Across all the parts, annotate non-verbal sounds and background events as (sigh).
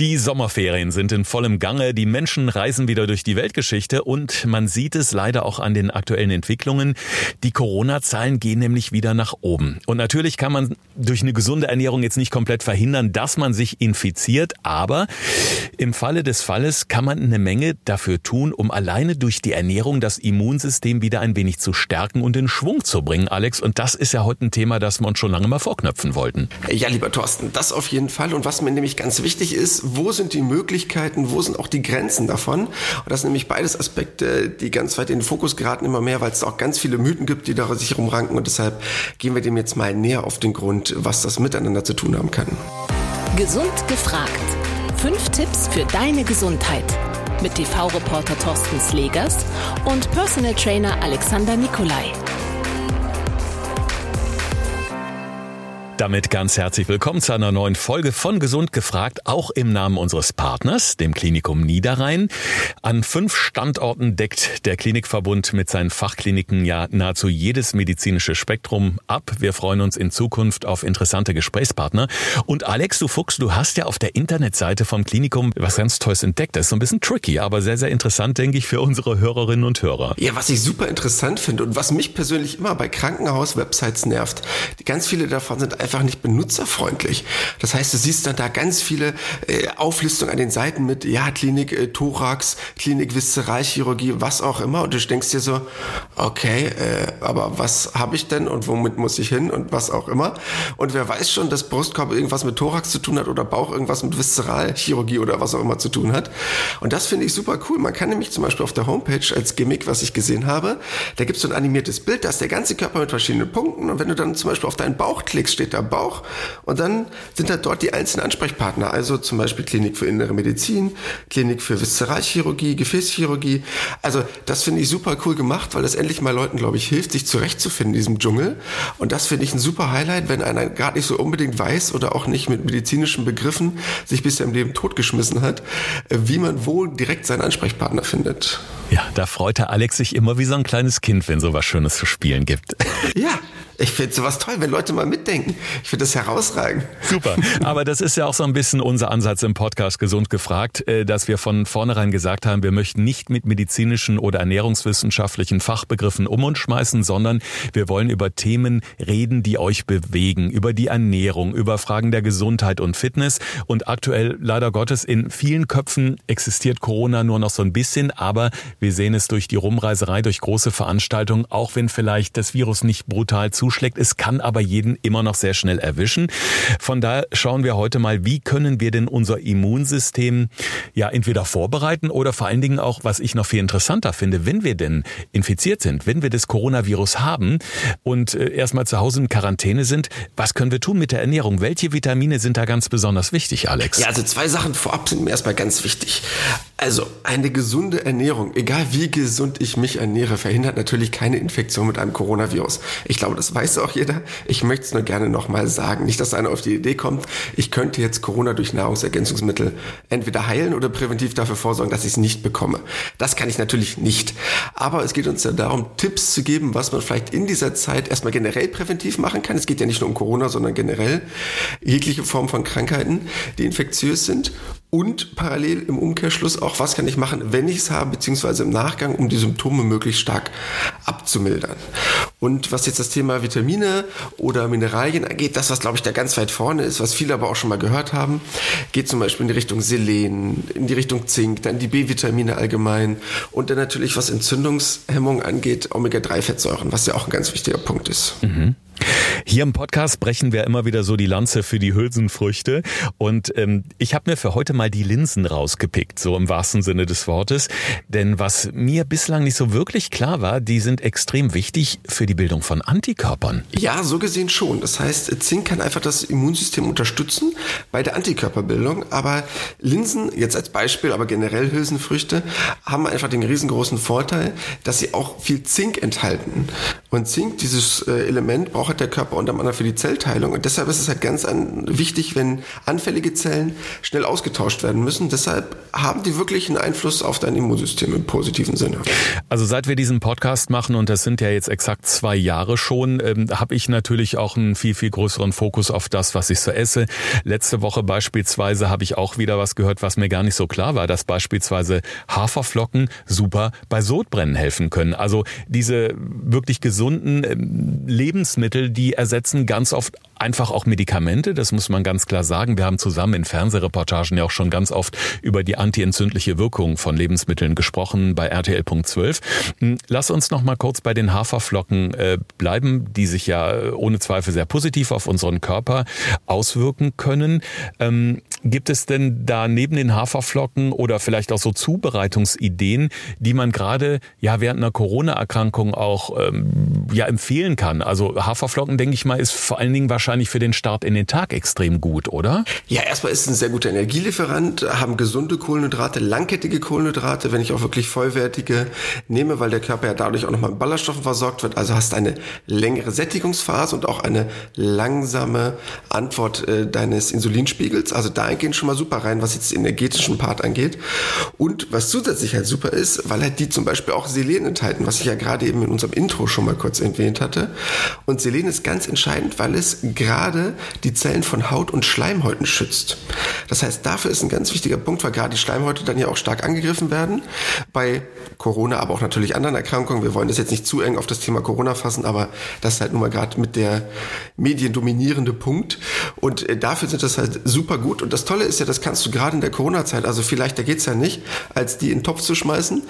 Die Sommerferien sind in vollem Gange, die Menschen reisen wieder durch die Weltgeschichte und man sieht es leider auch an den aktuellen Entwicklungen. Die Corona-Zahlen gehen nämlich wieder nach oben. Und natürlich kann man durch eine gesunde Ernährung jetzt nicht komplett verhindern, dass man sich infiziert, aber im Falle des Falles kann man eine Menge dafür tun, um alleine durch die Ernährung das Immunsystem wieder ein wenig zu stärken und in Schwung zu bringen, Alex. Und das ist ja heute ein Thema, das wir uns schon lange mal vorknöpfen wollten. Ja, lieber Thorsten, das auf jeden Fall. Und was mir nämlich ganz wichtig ist, wo sind die Möglichkeiten, wo sind auch die Grenzen davon? Und das sind nämlich beides Aspekte, die ganz weit in den Fokus geraten immer mehr, weil es auch ganz viele Mythen gibt, die da sich rumranken. Und deshalb gehen wir dem jetzt mal näher auf den Grund, was das miteinander zu tun haben kann. Gesund gefragt. Fünf Tipps für deine Gesundheit. Mit TV-Reporter Thorsten Slegers und Personal Trainer Alexander Nikolai. Damit ganz herzlich willkommen zu einer neuen Folge von Gesund gefragt, auch im Namen unseres Partners, dem Klinikum Niederrhein. An fünf Standorten deckt der Klinikverbund mit seinen Fachkliniken ja nahezu jedes medizinische Spektrum ab. Wir freuen uns in Zukunft auf interessante Gesprächspartner. Und Alex, du Fuchs, du hast ja auf der Internetseite vom Klinikum was ganz Tolles entdeckt. Das ist so ein bisschen tricky, aber sehr, sehr interessant, denke ich, für unsere Hörerinnen und Hörer. Ja, was ich super interessant finde und was mich persönlich immer bei Krankenhaus-Websites nervt, ganz viele davon sind einfach einfach nicht benutzerfreundlich. Das heißt, du siehst dann da ganz viele äh, Auflistungen an den Seiten mit, ja, Klinik äh, Thorax, Klinik Viszeralchirurgie, was auch immer. Und du denkst dir so, okay, äh, aber was habe ich denn und womit muss ich hin und was auch immer. Und wer weiß schon, dass Brustkorb irgendwas mit Thorax zu tun hat oder Bauch irgendwas mit Viszeralchirurgie oder was auch immer zu tun hat. Und das finde ich super cool. Man kann nämlich zum Beispiel auf der Homepage als Gimmick, was ich gesehen habe, da gibt es so ein animiertes Bild, da ist der ganze Körper mit verschiedenen Punkten. Und wenn du dann zum Beispiel auf deinen Bauch klickst, steht da am Bauch. Und dann sind da dort die einzelnen Ansprechpartner, also zum Beispiel Klinik für Innere Medizin, Klinik für Viszeralchirurgie, Gefäßchirurgie. Also das finde ich super cool gemacht, weil das endlich mal Leuten, glaube ich, hilft, sich zurechtzufinden in diesem Dschungel. Und das finde ich ein super Highlight, wenn einer gerade nicht so unbedingt weiß oder auch nicht mit medizinischen Begriffen sich bisher im Leben totgeschmissen hat, wie man wohl direkt seinen Ansprechpartner findet. Ja, da freut der Alex sich immer wie so ein kleines Kind, wenn so was Schönes zu spielen gibt. Ja, ich finde sowas toll, wenn Leute mal mitdenken. Ich finde das herausragend. Super. Aber das ist ja auch so ein bisschen unser Ansatz im Podcast Gesund gefragt, äh, dass wir von vornherein gesagt haben, wir möchten nicht mit medizinischen oder ernährungswissenschaftlichen Fachbegriffen um uns schmeißen, sondern wir wollen über Themen reden, die euch bewegen, über die Ernährung, über Fragen der Gesundheit und Fitness. Und aktuell, leider Gottes, in vielen Köpfen existiert Corona nur noch so ein bisschen, aber wir sehen es durch die Rumreiserei, durch große Veranstaltungen, auch wenn vielleicht das Virus nicht brutal zu zuschlägt. Es kann aber jeden immer noch sehr schnell erwischen. Von daher schauen wir heute mal, wie können wir denn unser Immunsystem ja entweder vorbereiten oder vor allen Dingen auch, was ich noch viel interessanter finde, wenn wir denn infiziert sind, wenn wir das Coronavirus haben und äh, erstmal zu Hause in Quarantäne sind, was können wir tun mit der Ernährung? Welche Vitamine sind da ganz besonders wichtig, Alex? Ja, also zwei Sachen vorab sind mir erstmal ganz wichtig. Also eine gesunde Ernährung, egal wie gesund ich mich ernähre, verhindert natürlich keine Infektion mit einem Coronavirus. Ich glaube, das weiß auch jeder. Ich möchte es nur gerne nochmal sagen. Nicht, dass einer auf die Idee kommt, ich könnte jetzt Corona durch Nahrungsergänzungsmittel entweder heilen oder präventiv dafür vorsorgen, dass ich es nicht bekomme. Das kann ich natürlich nicht. Aber es geht uns ja darum, Tipps zu geben, was man vielleicht in dieser Zeit erstmal generell präventiv machen kann. Es geht ja nicht nur um Corona, sondern generell jegliche Form von Krankheiten, die infektiös sind und parallel im Umkehrschluss auch, was kann ich machen, wenn ich es habe, beziehungsweise im Nachgang, um die Symptome möglichst stark abzumildern. Und was jetzt das Thema Vitamine oder Mineralien angeht, das, was glaube ich da ganz weit vorne ist, was viele aber auch schon mal gehört haben, geht zum Beispiel in die Richtung Selen, in die Richtung Zink, dann die B-Vitamine allgemein und dann natürlich, was Entzündungshemmung angeht, Omega-3-Fettsäuren, was ja auch ein ganz wichtiger Punkt ist. Mhm. Hier im Podcast brechen wir immer wieder so die Lanze für die Hülsenfrüchte. Und ähm, ich habe mir für heute mal die Linsen rausgepickt, so im wahrsten Sinne des Wortes. Denn was mir bislang nicht so wirklich klar war, die sind extrem wichtig für die Bildung von Antikörpern. Ja, so gesehen schon. Das heißt, Zink kann einfach das Immunsystem unterstützen bei der Antikörperbildung. Aber Linsen, jetzt als Beispiel, aber generell Hülsenfrüchte, haben einfach den riesengroßen Vorteil, dass sie auch viel Zink enthalten. Und Zink, dieses äh, Element, braucht der Körper Am anderen für die Zellteilung. Und deshalb ist es halt ganz wichtig, wenn anfällige Zellen schnell ausgetauscht werden müssen. Deshalb haben die wirklich einen Einfluss auf dein Immunsystem im positiven Sinne. Also seit wir diesen Podcast machen, und das sind ja jetzt exakt zwei Jahre schon, ähm, habe ich natürlich auch einen viel, viel größeren Fokus auf das, was ich so esse. Letzte Woche beispielsweise habe ich auch wieder was gehört, was mir gar nicht so klar war, dass beispielsweise Haferflocken super bei Sodbrennen helfen können. Also diese wirklich gesunden ähm, Lebensmittel, die ersetzen ganz oft einfach auch Medikamente, das muss man ganz klar sagen. Wir haben zusammen in Fernsehreportagen ja auch schon ganz oft über die antientzündliche Wirkung von Lebensmitteln gesprochen bei RTL.12. Hm, lass uns noch mal kurz bei den Haferflocken äh, bleiben, die sich ja äh, ohne Zweifel sehr positiv auf unseren Körper auswirken können. Ähm, gibt es denn da neben den Haferflocken oder vielleicht auch so Zubereitungsideen, die man gerade ja während einer Corona-Erkrankung auch ähm, ja empfehlen kann? Also Haferflocken, denke ich mal, ist vor allen Dingen wahrscheinlich für den Start in den Tag extrem gut, oder? Ja, erstmal ist es ein sehr guter Energielieferant, haben gesunde Kohlenhydrate, langkettige Kohlenhydrate, wenn ich auch wirklich vollwertige nehme, weil der Körper ja dadurch auch nochmal mit Ballaststoffen versorgt wird. Also hast eine längere Sättigungsphase und auch eine langsame Antwort äh, deines Insulinspiegels. Also da gehen schon mal super rein, was jetzt den energetischen Part angeht. Und was zusätzlich halt super ist, weil halt die zum Beispiel auch Selen enthalten, was ich ja gerade eben in unserem Intro schon mal kurz erwähnt hatte. Und Selen ist ganz entscheidend, weil es gerade die Zellen von Haut und Schleimhäuten schützt. Das heißt, dafür ist ein ganz wichtiger Punkt, weil gerade die Schleimhäute dann ja auch stark angegriffen werden. Bei Corona, aber auch natürlich anderen Erkrankungen. Wir wollen das jetzt nicht zu eng auf das Thema Corona fassen, aber das ist halt nun mal gerade mit der mediendominierende Punkt. Und äh, dafür sind das halt super gut. Und das Tolle ist ja, das kannst du gerade in der Corona-Zeit, also vielleicht, da geht's ja nicht, als die in den Topf zu schmeißen.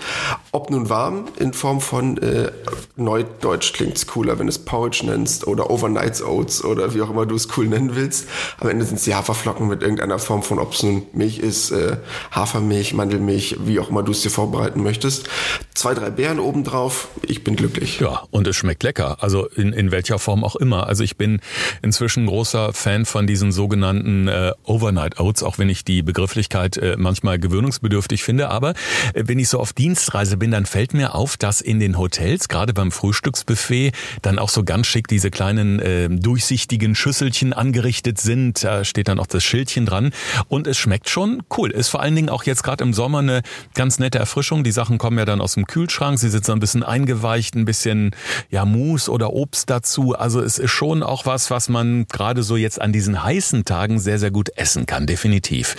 Ob nun warm in Form von äh, Neudeutsch klingt's cooler, wenn es Porridge nennst oder Overnight Oats oder wie auch immer du es cool nennen willst. Am Ende sind es die Haferflocken mit irgendeiner Form von, ob es nun Milch ist, äh, Hafermilch, Mandelmilch, wie auch immer du es dir vorbereiten möchtest. Zwei, drei Beeren obendrauf, ich bin glücklich. Ja, und es schmeckt lecker. Also in, in welcher Form auch immer. Also ich bin inzwischen großer Fan von diesen sogenannten äh, Overnight Oats, auch wenn ich die Begrifflichkeit äh, manchmal gewöhnungsbedürftig finde. Aber äh, wenn ich so auf Dienstreise bin, dann fällt mir auf, dass in den Hotels, gerade beim Frühstücksbuffet, dann auch so ganz schick diese kleinen äh, durchsichtigen Schüsselchen angerichtet sind. Da steht dann auch das Schildchen dran. Und es schmeckt schon cool. Ist vor allen Dingen auch jetzt gerade im Sommer eine ganz nette Erfrischung. Die Sachen kommen ja dann aus dem Kühlschrank. Sie sind so ein bisschen eingeweicht, ein bisschen ja Mousse oder Obst dazu. Also es ist schon auch was, was man gerade so jetzt an diesen heißen Tagen sehr, sehr gut essen kann. Definitiv.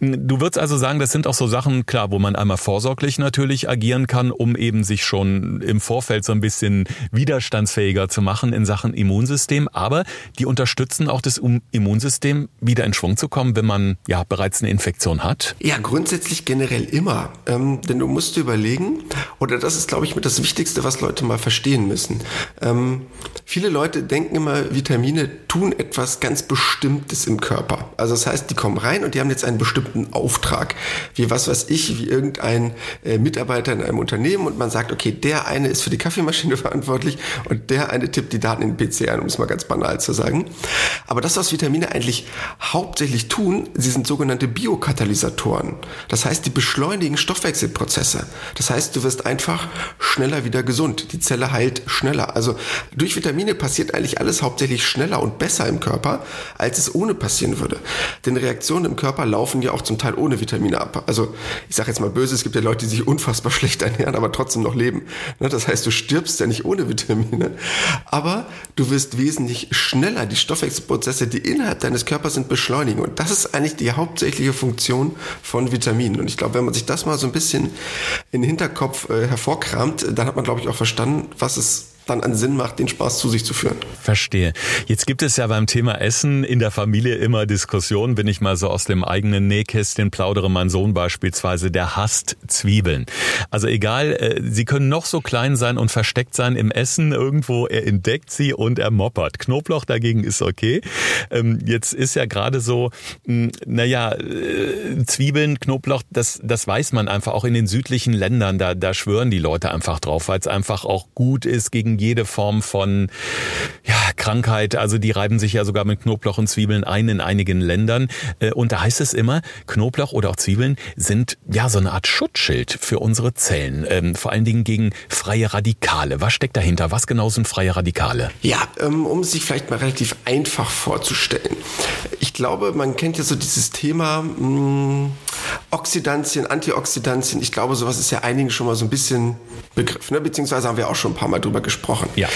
Du würdest also sagen, das sind auch so Sachen, klar, wo man einmal vorsorglich natürlich agieren kann, um eben sich schon im Vorfeld so ein bisschen widerstandsfähiger zu machen in Sachen Immunsystem. Aber die unterstützen auch das Immunsystem wieder in Schwung zu kommen, wenn man ja bereits eine Infektion hat? Ja, grundsätzlich generell immer. Ähm, denn du musst überlegen, oder das ist, glaube ich, mit das Wichtigste, was Leute mal verstehen müssen. Ähm, viele Leute denken immer, Vitamine tun etwas ganz Bestimmtes im Körper. Also das heißt, die kommen rein und die haben jetzt einen bestimmten Auftrag. Wie was weiß ich, wie irgendein äh, Mitarbeiter in einem Unternehmen und man sagt, okay, der eine ist für die Kaffeemaschine (laughs) verantwortlich und der eine tippt die Daten in den PC ein, um es mal ganz banal zu sagen. Aber das, was Vitamine eigentlich hauptsächlich tun, sie sind sogenannte Biokatalysatoren. Das heißt, die beschleunigen Stoffwechselprozesse. Das heißt, du wirst einfach schneller wieder gesund. Die Zelle heilt schneller. Also durch Vitamine passiert eigentlich alles hauptsächlich schneller und besser im Körper, als es ohne passieren würde. Denn Reaktionen im Körper laufen ja auch zum Teil ohne Vitamine ab. Also ich sage jetzt mal böse, es gibt ja Leute, die sich unfassbar (laughs) schlecht ernähren, aber trotzdem noch leben. Ne, das heißt, du stirbst ja nicht ohne Vitamine, aber du wirst wesentlich schneller die Stoffwechselprozesse, die innerhalb deines Körpers sind, beschleunigen. Und das ist eigentlich die hauptsächliche Funktion von Vitaminen. Und ich glaube, wenn man sich das mal so ein bisschen in den Hinterkopf äh, hervorkramt, dann hat man, glaube ich, auch verstanden, was es dann einen Sinn macht, den Spaß zu sich zu führen. Verstehe. Jetzt gibt es ja beim Thema Essen in der Familie immer Diskussionen, wenn ich mal so aus dem eigenen Nähkästchen plaudere, mein Sohn beispielsweise, der hasst Zwiebeln. Also egal, äh, sie können noch so klein sein und versteckt sein im Essen irgendwo, er entdeckt sie und er moppert. Knoblauch dagegen ist okay. Ähm, jetzt ist ja gerade so, hm, naja, äh, Zwiebeln, Knoblauch, das, das weiß man einfach auch in den südlichen Ländern, da, da schwören die Leute einfach drauf, weil es einfach auch gut ist gegen gegen jede Form von ja, Krankheit. Also die reiben sich ja sogar mit Knoblauch und Zwiebeln ein in einigen Ländern. Äh, und da heißt es immer, Knoblauch oder auch Zwiebeln sind ja so eine Art Schutzschild für unsere Zellen. Ähm, vor allen Dingen gegen freie Radikale. Was steckt dahinter? Was genau sind freie Radikale? Ja, ähm, um sich vielleicht mal relativ einfach vorzustellen. Ich glaube, man kennt ja so dieses Thema mh, hm, Oxidantien, Antioxidantien. Ich glaube, sowas ist ja einigen schon mal so ein bisschen Begriff, ne? beziehungsweise haben wir auch schon ein paar Mal drüber gesprochen. Ja.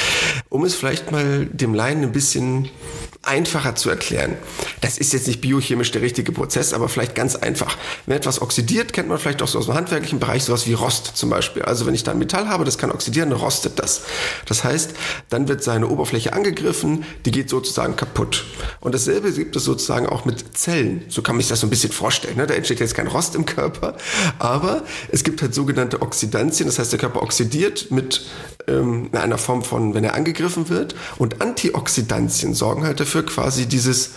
Um es vielleicht mal dem Laien ein bisschen einfacher zu erklären. Das ist jetzt nicht biochemisch der richtige Prozess, aber vielleicht ganz einfach. Wenn etwas oxidiert, kennt man vielleicht auch so aus dem handwerklichen Bereich sowas wie Rost zum Beispiel. Also wenn ich da ein Metall habe, das kann oxidieren, dann rostet das. Das heißt, dann wird seine Oberfläche angegriffen, die geht sozusagen kaputt. Und dasselbe gibt es sozusagen auch mit Zellen. So kann man sich das so ein bisschen vorstellen. Ne? Da entsteht jetzt kein Rost im Körper, aber es gibt halt sogenannte Oxidantien. Das heißt, der Körper oxidiert mit ähm, einer Form von, wenn er angegriffen wird. Und Antioxidantien sorgen halt dafür quasi dieses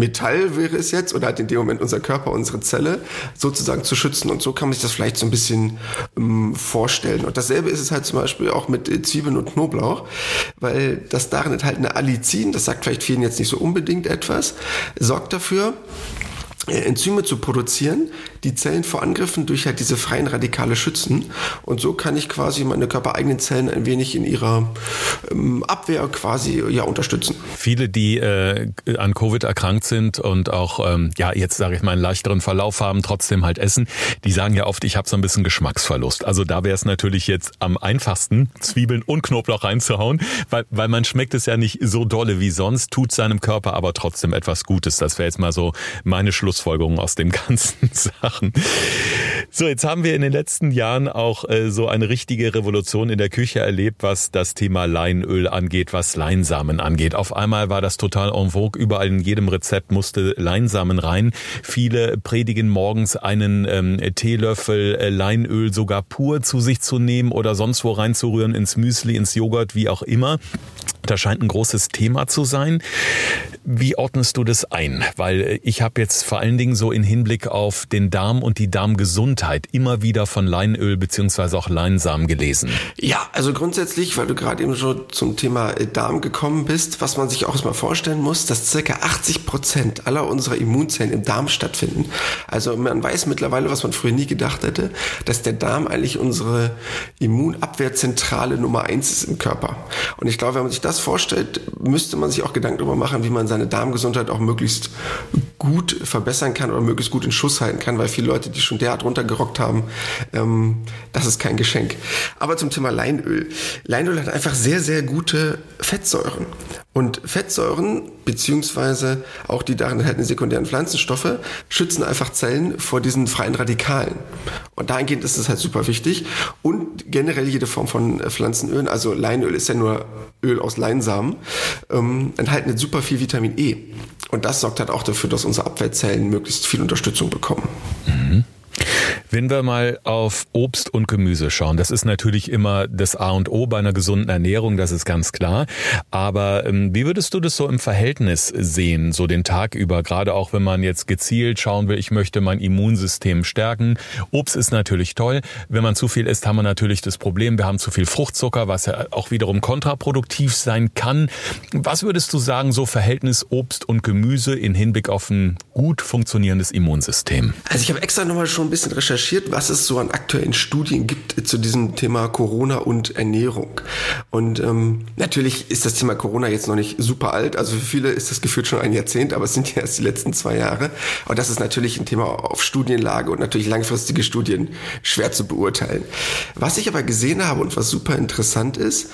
Metall wäre es jetzt oder hat in dem Moment unser Körper, unsere Zelle sozusagen zu schützen. Und so kann man sich das vielleicht so ein bisschen ähm, vorstellen. Und dasselbe ist es halt zum Beispiel auch mit äh, Zwiebeln und Knoblauch, weil das darin enthaltene Allicin, das sagt vielleicht vielen jetzt nicht so unbedingt etwas, sorgt dafür, äh, Enzyme zu produzieren, die Zellen vor Angriffen durch halt diese freien Radikale schützen. Und so kann ich quasi meine körpereigenen Zellen ein wenig in ihrer ähm, Abwehr quasi ja unterstützen. Viele, die äh, an Covid erkrankt sind und auch ähm, ja jetzt sage ich mal einen leichteren Verlauf haben, trotzdem halt essen, die sagen ja oft, ich habe so ein bisschen Geschmacksverlust. Also da wäre es natürlich jetzt am einfachsten, Zwiebeln und Knoblauch reinzuhauen, weil, weil man schmeckt es ja nicht so dolle wie sonst, tut seinem Körper aber trotzdem etwas Gutes. Das wäre jetzt mal so meine Schlussfolgerung aus dem (laughs) ganzen Sachen machen. So, jetzt haben wir in den letzten Jahren auch äh, so eine richtige Revolution in der Küche erlebt, was das Thema Leinöl angeht, was Leinsamen angeht. Auf einmal war das total en vogue. Überall in jedem Rezept musste Leinsamen rein. Viele predigen morgens einen ähm, Teelöffel äh, Leinöl sogar pur zu sich zu nehmen oder sonst wo reinzurühren, ins Müsli, ins Joghurt, wie auch immer. Das scheint ein großes Thema zu sein. Wie ordnest du das ein? Weil äh, ich habe jetzt vor allen Dingen so in Hinblick auf den Darm und die Darmgesundheit immer wieder von Leinöl beziehungsweise auch Leinsamen gelesen. Ja, also grundsätzlich, weil du gerade eben schon zum Thema äh, Darm gekommen bist, was man sich auch erstmal vorstellen muss, dass circa 80 Prozent aller unserer Immunzellen im Darm stattfinden. Also man weiß mittlerweile, was man früher nie gedacht hätte, dass der Darm eigentlich unsere Immunabwehrzentrale Nummer eins ist im Körper. Und ich glaube, wenn man sich das vorstellt, müsste man sich auch Gedanken darüber machen, wie man seine Darmgesundheit auch möglichst gut verbessern kann oder möglichst gut in Schuss halten kann, weil viele Leute, die schon derart runtergerockt haben, ähm, das ist kein Geschenk. Aber zum Thema Leinöl. Leinöl hat einfach sehr, sehr gute Fettsäuren. Und Fettsäuren, beziehungsweise auch die darin enthaltenen sekundären Pflanzenstoffe, schützen einfach Zellen vor diesen freien Radikalen. Und dahingehend ist es halt super wichtig. Und generell jede Form von Pflanzenölen, also Leinöl ist ja nur Öl aus Leinsamen, ähm, enthalten super viel Vitamin E. Und das sorgt halt auch dafür, dass unsere Abwehrzellen möglichst viel Unterstützung bekommen. Mhm. Wenn wir mal auf Obst und Gemüse schauen, das ist natürlich immer das A und O bei einer gesunden Ernährung, das ist ganz klar. Aber ähm, wie würdest du das so im Verhältnis sehen, so den Tag über, gerade auch wenn man jetzt gezielt schauen will, ich möchte mein Immunsystem stärken. Obst ist natürlich toll. Wenn man zu viel isst, haben wir natürlich das Problem, wir haben zu viel Fruchtzucker, was ja auch wiederum kontraproduktiv sein kann. Was würdest du sagen, so Verhältnis Obst und Gemüse in Hinblick auf ein gut funktionierendes Immunsystem? Also ich habe extra nochmal schon ein bisschen recherchiert recherchiert, was es so an aktuellen Studien gibt zu diesem Thema Corona und Ernährung. Und ähm, natürlich ist das Thema Corona jetzt noch nicht super alt. Also für viele ist das gefühlt schon ein Jahrzehnt, aber es sind ja erst die letzten zwei Jahre. Aber das ist natürlich ein Thema auf Studienlage und natürlich langfristige Studien schwer zu beurteilen. Was ich aber gesehen habe und was super interessant ist,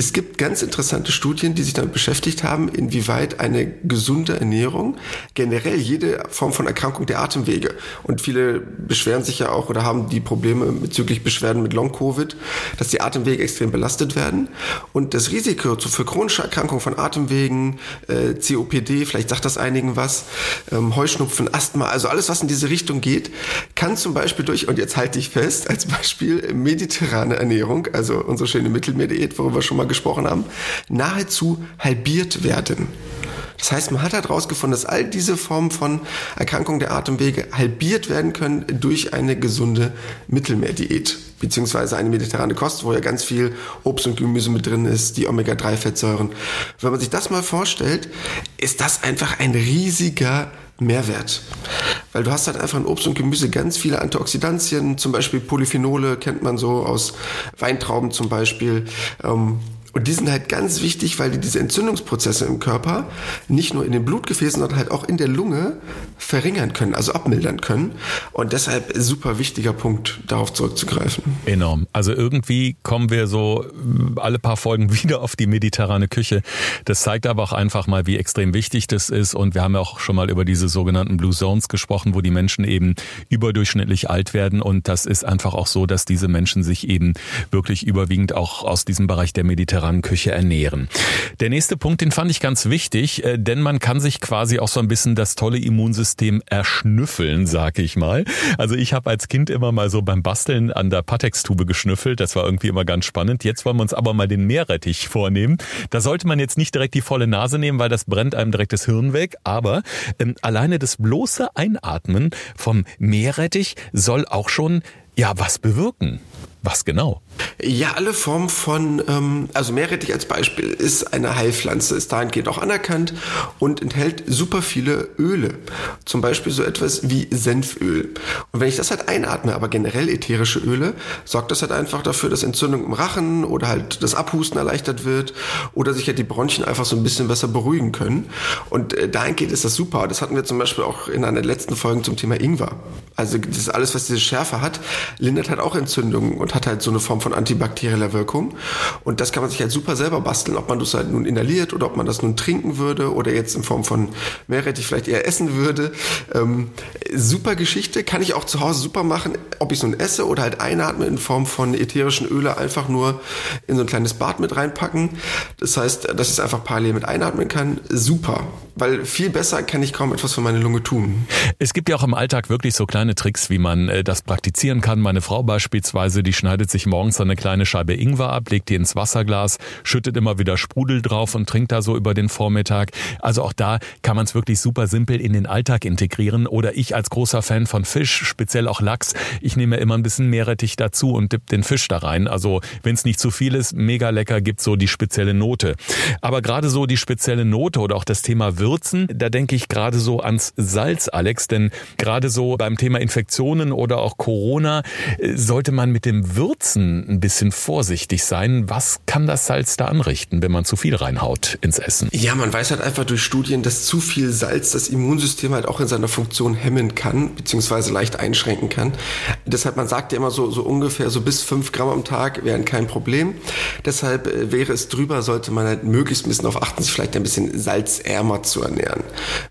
es gibt ganz interessante Studien, die sich damit beschäftigt haben, inwieweit eine gesunde Ernährung generell jede Form von Erkrankung der Atemwege. Und viele beschweren sich ja auch oder haben die Probleme bezüglich Beschwerden mit Long-Covid, dass die Atemwege extrem belastet werden. Und das Risiko für chronische Erkrankungen von Atemwegen, äh, COPD, vielleicht sagt das einigen was, ähm, Heuschnupfen, Asthma, also alles, was in diese Richtung geht, kann zum Beispiel durch, und jetzt halte ich fest, als Beispiel mediterrane Ernährung, also unsere schöne Mittelmeerdiät, worüber schon mal gesprochen haben, nahezu halbiert werden. Das heißt, man hat halt herausgefunden, dass all diese Formen von Erkrankungen der Atemwege halbiert werden können durch eine gesunde Mittelmeerdiät. beziehungsweise eine mediterrane Kost, wo ja ganz viel Obst und Gemüse mit drin ist, die Omega-3-Fettsäuren. Wenn man sich das mal vorstellt, ist das einfach ein riesiger Mehrwert. Weil du hast halt einfach in Obst und Gemüse ganz viele Antioxidantien, zum Beispiel Polyphenole kennt man so aus Weintrauben zum Beispiel. Ähm, und die sind halt ganz wichtig, weil die diese Entzündungsprozesse im Körper nicht nur in den Blutgefäßen, sondern halt auch in der Lunge verringern können, also abmildern können. Und deshalb super wichtiger Punkt, darauf zurückzugreifen. Enorm. Also irgendwie kommen wir so alle paar Folgen (laughs) wieder auf die mediterrane Küche. Das zeigt aber auch einfach mal, wie extrem wichtig das ist. Und wir haben ja auch schon mal über diese sogenannten Blue Zones gesprochen, wo die Menschen eben überdurchschnittlich alt werden. Und das ist einfach auch so, dass diese Menschen sich eben wirklich überwiegend auch aus diesem Bereich der mediterranen mediterranen Küche ernähren. Der nächste Punkt, den fand ich ganz wichtig, äh, denn man kann sich quasi auch so ein bisschen das tolle Immunsystem erschnüffeln, sag ich mal. Also ich habe als Kind immer mal so beim Basteln an der Patex-Tube geschnüffelt. Das war irgendwie immer ganz spannend. Jetzt wollen wir uns aber mal den Meerrettich vornehmen. Da sollte man jetzt nicht direkt die volle Nase nehmen, weil das brennt einem direkt das Hirn weg. Aber ähm, alleine das bloße Einatmen vom Meerrettich soll auch schon ja was bewirken. Was genau? Ja, alle Formen von, ähm, also Meerrettich als Beispiel ist eine Heilpflanze, ist dahingehend auch anerkannt und enthält super viele Öle. Zum Beispiel so etwas wie Senföl. Und wenn ich das halt einatme, aber generell ätherische Öle, sorgt das halt einfach dafür, dass Entzündung im Rachen oder halt das Abhusten erleichtert wird oder sich halt die Bronchien einfach so ein bisschen besser beruhigen können. Und äh, dahingehend ist das super. Das hatten wir zum Beispiel auch in einer letzten Folgen zum Thema Ingwer. Also das ist alles, was diese Schärfe hat, lindert halt auch Entzündungen und hat halt so eine Form von antibakterieller Wirkung. Und das kann man sich halt super selber basteln, ob man das halt nun inhaliert oder ob man das nun trinken würde oder jetzt in Form von Meerrettich vielleicht eher essen würde. Ähm, super Geschichte, kann ich auch zu Hause super machen, ob ich es nun esse oder halt einatme in Form von ätherischen Öle einfach nur in so ein kleines Bad mit reinpacken. Das heißt, dass ich es einfach parallel mit einatmen kann. Super, weil viel besser kann ich kaum etwas für meine Lunge tun. Es gibt ja auch im Alltag wirklich so kleine Tricks, wie man äh, das praktizieren kann. Meine Frau beispielsweise, die schneidet sich morgens eine kleine Scheibe Ingwer ab, legt die ins Wasserglas, schüttet immer wieder Sprudel drauf und trinkt da so über den Vormittag. Also auch da kann man es wirklich super simpel in den Alltag integrieren. Oder ich als großer Fan von Fisch, speziell auch Lachs, ich nehme immer ein bisschen Meerrettich dazu und dipp den Fisch da rein. Also wenn es nicht zu viel ist, mega lecker, gibt so die spezielle Note. Aber gerade so die spezielle Note oder auch das Thema Würzen, da denke ich gerade so ans Salz, Alex, denn gerade so beim Thema Infektionen oder auch Corona äh, sollte man mit dem Würzen ein bisschen vorsichtig sein. Was kann das Salz da anrichten, wenn man zu viel reinhaut ins Essen? Ja, man weiß halt einfach durch Studien, dass zu viel Salz das Immunsystem halt auch in seiner Funktion hemmen kann, beziehungsweise leicht einschränken kann. Deshalb, man sagt ja immer so, so ungefähr so bis fünf Gramm am Tag wären kein Problem. Deshalb äh, wäre es drüber, sollte man halt möglichst ein bisschen auf achten, sich vielleicht ein bisschen salzärmer zu ernähren.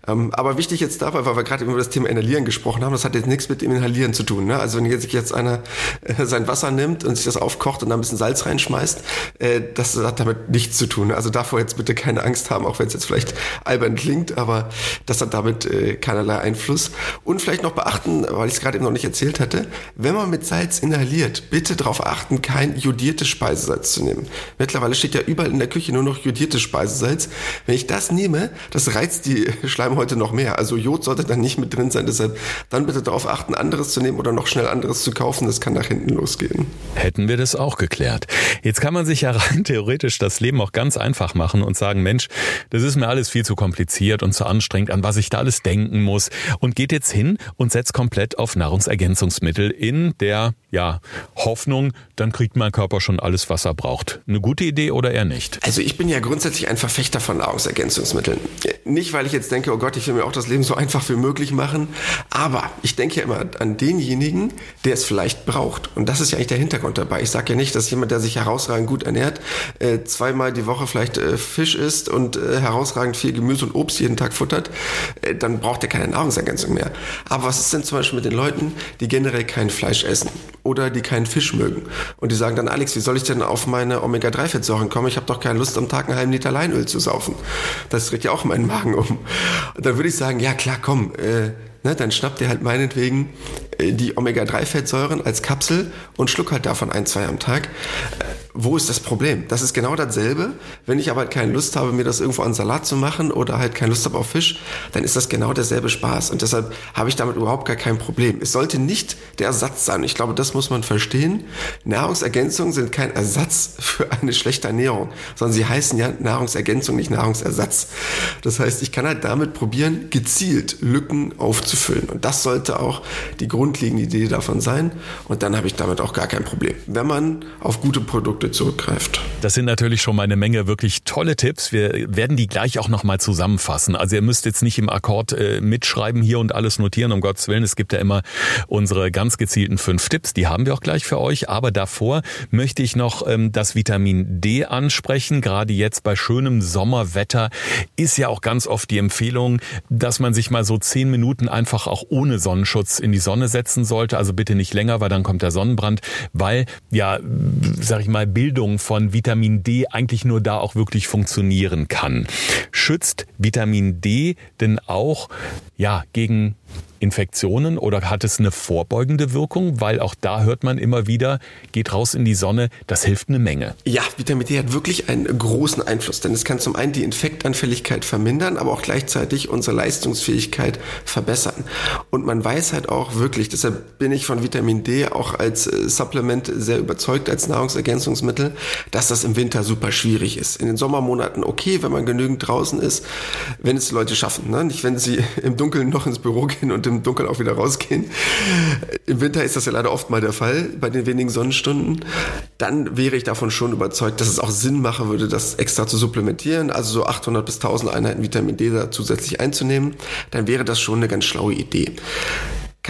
Ähm, aber wichtig jetzt dabei, weil wir gerade über das Thema Inhalieren gesprochen haben, das hat jetzt nichts mit dem Inhalieren zu tun. Ne? Also wenn sich jetzt einer äh, sein Wasser nimmt und sich das aufkocht und da ein bisschen Salz reinschmeißt, äh, das hat damit nichts zu tun. Also davor jetzt bitte keine Angst haben, auch wenn es jetzt vielleicht albern klingt, aber das hat damit äh, keinerlei Einfluss. Und vielleicht noch beachten, weil ich es gerade eben noch nicht erzählt hatte, wenn man mit Salz inhaliert, bitte darauf achten, kein jodiertes Speisesalz zu nehmen. Mittlerweile steht ja überall in der Küche nur noch jodiertes Speisesalz. Wenn ich das nehme, das reizt die Schleimhäute noch mehr. Also Jod sollte dann nicht mit drin sein. Deshalb dann bitte darauf achten, anderes zu nehmen oder noch schnell anderes zu kaufen. Das kann nach hinten losgehen. Hätten wir das auch geklärt. Jetzt kann man sich ja (laughs) rein theoretisch das Leben auch ganz einfach machen und sagen, Mensch, das ist mir alles viel zu kompliziert und zu anstrengend, an was ich da alles denken muss und geht jetzt hin und setzt komplett auf Nahrungsergänzungsmittel in der ja, Hoffnung, dann kriegt mein Körper schon alles, was er braucht. Eine gute Idee oder eher nicht? Also ich bin ja grundsätzlich ein Verfechter von Nahrungsergänzungsmitteln. Nicht, weil ich jetzt denke, oh Gott, ich will mir auch das Leben so einfach wie möglich machen, aber ich denke ja immer an denjenigen, der es vielleicht braucht. Und das ist ja eigentlich der Hintergrund dabei. Ich sage ja nicht, dass jemand, der sich herausragend gut ernährt, äh, zweimal die Woche vielleicht äh, Fisch isst und äh, herausragend viel Gemüse und Obst jeden Tag futtert, dann braucht er keine Nahrungsergänzung mehr. Aber was ist denn zum Beispiel mit den Leuten, die generell kein Fleisch essen oder die keinen Fisch mögen? Und die sagen dann, Alex, wie soll ich denn auf meine Omega-3-Fettsäuren kommen? Ich habe doch keine Lust, am Tag einen halben Liter Leinöl zu saufen. Das dreht ja auch meinen Magen um. Und dann würde ich sagen, ja klar, komm, äh, ne, dann schnappt ihr halt meinetwegen äh, die Omega-3-Fettsäuren als Kapsel und schluck halt davon ein, zwei am Tag. Wo ist das Problem? Das ist genau dasselbe. Wenn ich aber halt keine Lust habe, mir das irgendwo an Salat zu machen oder halt keine Lust habe auf Fisch, dann ist das genau derselbe Spaß. Und deshalb habe ich damit überhaupt gar kein Problem. Es sollte nicht der Ersatz sein. Ich glaube, das muss man verstehen. Nahrungsergänzungen sind kein Ersatz für eine schlechte Ernährung, sondern sie heißen ja Nahrungsergänzung, nicht Nahrungsersatz. Das heißt, ich kann halt damit probieren, gezielt Lücken aufzufüllen. Und das sollte auch die grundlegende Idee davon sein. Und dann habe ich damit auch gar kein Problem, wenn man auf gute Produkte zurückgreift. Das sind natürlich schon mal eine Menge wirklich tolle Tipps. Wir werden die gleich auch nochmal zusammenfassen. Also ihr müsst jetzt nicht im Akkord äh, mitschreiben hier und alles notieren, um Gottes Willen. Es gibt ja immer unsere ganz gezielten fünf Tipps, die haben wir auch gleich für euch. Aber davor möchte ich noch ähm, das Vitamin D ansprechen. Gerade jetzt bei schönem Sommerwetter ist ja auch ganz oft die Empfehlung, dass man sich mal so zehn Minuten einfach auch ohne Sonnenschutz in die Sonne setzen sollte. Also bitte nicht länger, weil dann kommt der Sonnenbrand, weil ja, sag ich mal, Bildung von Vitamin D eigentlich nur da auch wirklich funktionieren kann. Schützt Vitamin D denn auch ja gegen Infektionen oder hat es eine vorbeugende Wirkung? Weil auch da hört man immer wieder, geht raus in die Sonne, das hilft eine Menge. Ja, Vitamin D hat wirklich einen großen Einfluss, denn es kann zum einen die Infektanfälligkeit vermindern, aber auch gleichzeitig unsere Leistungsfähigkeit verbessern. Und man weiß halt auch wirklich, deshalb bin ich von Vitamin D auch als äh, Supplement sehr überzeugt, als Nahrungsergänzungsmittel, dass das im Winter super schwierig ist. In den Sommermonaten okay, wenn man genügend draußen ist, wenn es Leute schaffen, ne? nicht wenn sie (laughs) im Dunkeln noch ins Büro gehen und im Dunkeln auch wieder rausgehen. Im Winter ist das ja leider oft mal der Fall bei den wenigen Sonnenstunden. Dann wäre ich davon schon überzeugt, dass es auch Sinn machen würde, das extra zu supplementieren, also so 800 bis 1000 Einheiten Vitamin D da zusätzlich einzunehmen. Dann wäre das schon eine ganz schlaue Idee.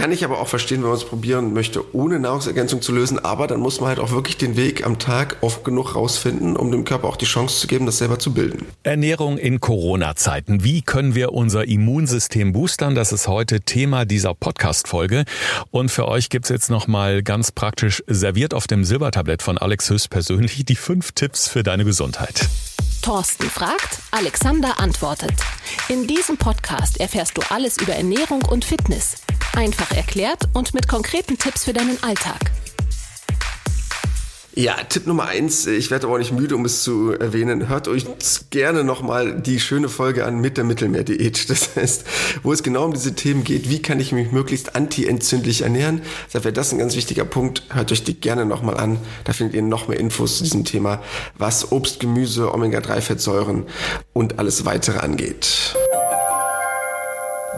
Kann ich aber auch verstehen, wenn man es probieren möchte, ohne Nahrungsergänzung zu lösen. Aber dann muss man halt auch wirklich den Weg am Tag oft genug rausfinden, um dem Körper auch die Chance zu geben, das selber zu bilden. Ernährung in Corona-Zeiten. Wie können wir unser Immunsystem boostern? Das ist heute Thema dieser Podcast-Folge. Und für euch gibt's jetzt nochmal ganz praktisch serviert auf dem Silbertablett von Alex Höchst persönlich die fünf Tipps für deine Gesundheit. Thorsten fragt, Alexander antwortet. In diesem Podcast erfährst du alles über Ernährung und Fitness. Einfach erklärt und mit konkreten Tipps für deinen Alltag. Ja, Tipp Nummer eins, ich werde aber auch nicht müde, um es zu erwähnen. Hört euch gerne nochmal die schöne Folge an mit der Mittelmeerdiät. (laughs) Das heißt, wo es genau um diese Themen geht, wie kann ich mich möglichst anti-entzündlich ernähren. Deshalb wäre das ein ganz wichtiger Punkt. Hört euch die gerne nochmal an. Da findet ihr noch mehr Infos zu diesem Thema, was Obst, Gemüse, Omega-3-Fettsäuren und alles weitere angeht.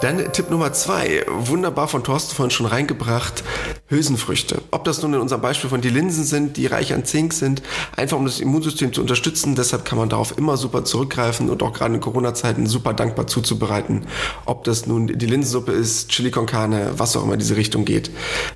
Dann Tipp Nummer zwei, wunderbar von Thorsten vorhin schon reingebracht, Hülsenfrüchte. Ob das nun in unserem Beispiel von die Linsen sind, die reich an Zink sind, einfach um das Immunsystem zu unterstützen. Deshalb kann man darauf immer super zurückgreifen und auch gerade in Corona-Zeiten super dankbar zuzubereiten. Ob das nun die Linsensuppe ist, Chili con Carne, was auch immer diese Richtung geht.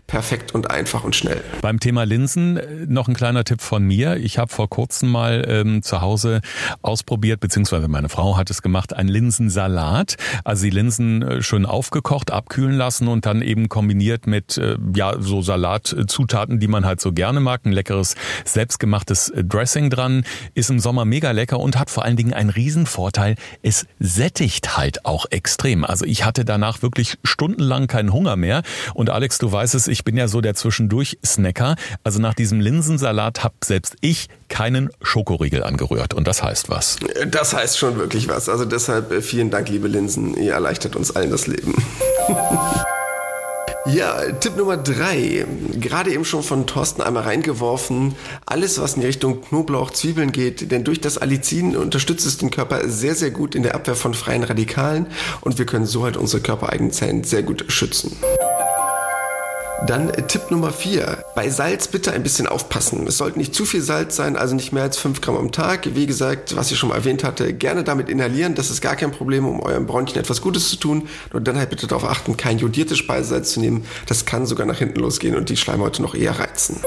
Perfekt und einfach und schnell. Beim Thema Linsen noch ein kleiner Tipp von mir. Ich habe vor kurzem mal ähm, zu Hause ausprobiert, beziehungsweise meine Frau hat es gemacht, ein Linsensalat. Also die Linsen äh, schön aufgekocht, abkühlen lassen und dann eben kombiniert mit äh, ja so Salatzutaten, die man halt so gerne mag, ein leckeres selbstgemachtes Dressing dran, ist im Sommer mega lecker und hat vor allen Dingen einen Riesenvorteil, es sättigt halt auch extrem. Also ich hatte danach wirklich stundenlang keinen Hunger mehr und Alex, du weißt es, ich bin ja so der zwischendurch Snacker. Also nach diesem Linsensalat hab selbst ich keinen Schokoriegel angerührt und das heißt was. Das heißt schon wirklich was. Also deshalb äh, vielen Dank, liebe Linsen. Ihr erleichtert uns allen das Leben. (laughs) Ja, Tipp Nummer drei. Gerade eben schon von Thorsten einmal reingeworfen. Alles, was in die Richtung Knoblauch, Zwiebeln geht, denn durch das Allicin unterstützt es den Körper sehr, sehr gut in der Abwehr von freien Radikalen und wir können so halt unsere körpereigenen Zellen sehr gut schützen. Dann Tipp Nummer vier. Bei Salz bitte ein bisschen aufpassen. Es sollte nicht zu viel Salz sein, also nicht mehr als 5 Gramm am Tag. Wie gesagt, was ich schon mal erwähnt hatte, gerne damit inhalieren. Das ist gar kein Problem, um eurem Bronchien etwas Gutes zu tun. Nur dann halt bitte darauf achten, kein jodiertes Speisesalz zu nehmen. Das kann sogar nach hinten losgehen und die Schleimhäute noch eher reizen.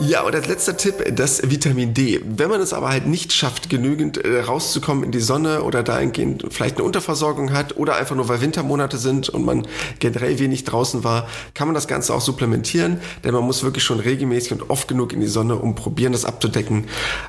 Ja, und als letzter Tipp, das Vitamin D. Wenn man es aber halt nicht schafft, genügend äh, rauszukommen in die Sonne oder dahingehend vielleicht eine Unterversorgung hat oder einfach nur weil Wintermonate sind und man generell wenig draußen war, kann man das Ganze auch supplementieren, denn man muss wirklich schon regelmäßig und oft genug in die Sonne, um probieren, das abzudecken,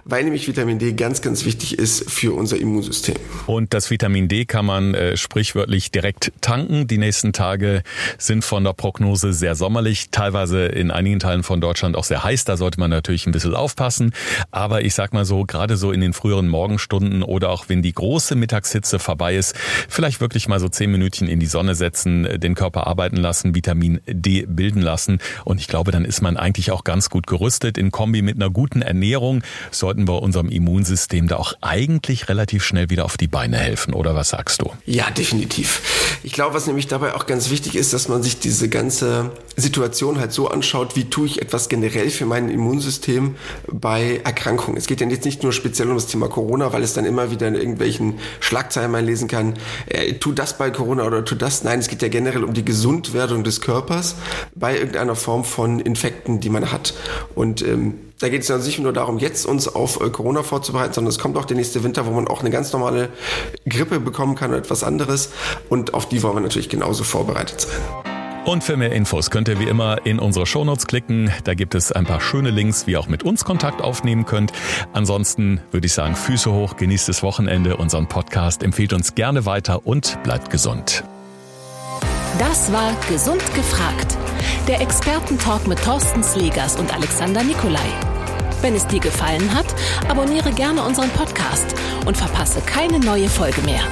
weil nämlich Vitamin D ganz, ganz wichtig ist für unser Immunsystem. Und das Vitamin D kann man äh, sprichwörtlich direkt tanken. Die nächsten Tage sind von der Prognose sehr sommerlich, teilweise in einigen Teilen von Deutschland auch sehr heiß. Da sollte man natürlich ein bisschen aufpassen. Aber ich sag mal so, gerade so in den früheren Morgenstunden oder auch wenn die große Mittagshitze vorbei ist, vielleicht wirklich mal so zehn Minütchen in die Sonne setzen, den Körper arbeiten lassen, Vitamin D bilden lassen. Und ich glaube, dann ist man eigentlich auch ganz gut gerüstet. In Kombi mit einer guten Ernährung sollten wir unserem Immunsystem da auch eigentlich relativ schnell wieder auf die Beine helfen. Oder was sagst du? Ja, definitiv. Ich glaube, was nämlich dabei auch ganz wichtig ist, dass man sich diese ganze Situation halt so anschaut, wie tue ich etwas generell für mein Immunsystem bei Erkrankungen. Es geht ja jetzt nicht nur speziell um das Thema Corona, weil es dann immer wieder in irgendwelchen Schlagzeilen man lesen kann, äh, tu das bei Corona oder tu das. Nein, es geht ja generell um die Gesundwerdung des Körpers bei irgendeiner Form von Infekten, die man hat. Und ähm, da geht es ja nicht nur darum, jetzt uns auf äh, Corona vorzubereiten, sondern es kommt auch der nächste Winter, wo man auch eine ganz normale Grippe bekommen kann oder etwas anderes. Und auf die wollen wir natürlich genauso vorbereitet sein. Und für mehr Infos könnt ihr wie immer in unsere Shownotes klicken. Da gibt es ein paar schöne Links, wie ihr auch mit uns Kontakt aufnehmen könnt. Ansonsten würde ich sagen, Füße hoch, genießt das Wochenende, unseren Podcast, empfiehlt uns gerne weiter und bleibt gesund. Das war Gesund gefragt. Der Expertentalk mit Thorsten Slegers und Alexander Nikolai. Wenn es dir gefallen hat, abonniere gerne unseren Podcast und verpasse keine neue Folge mehr.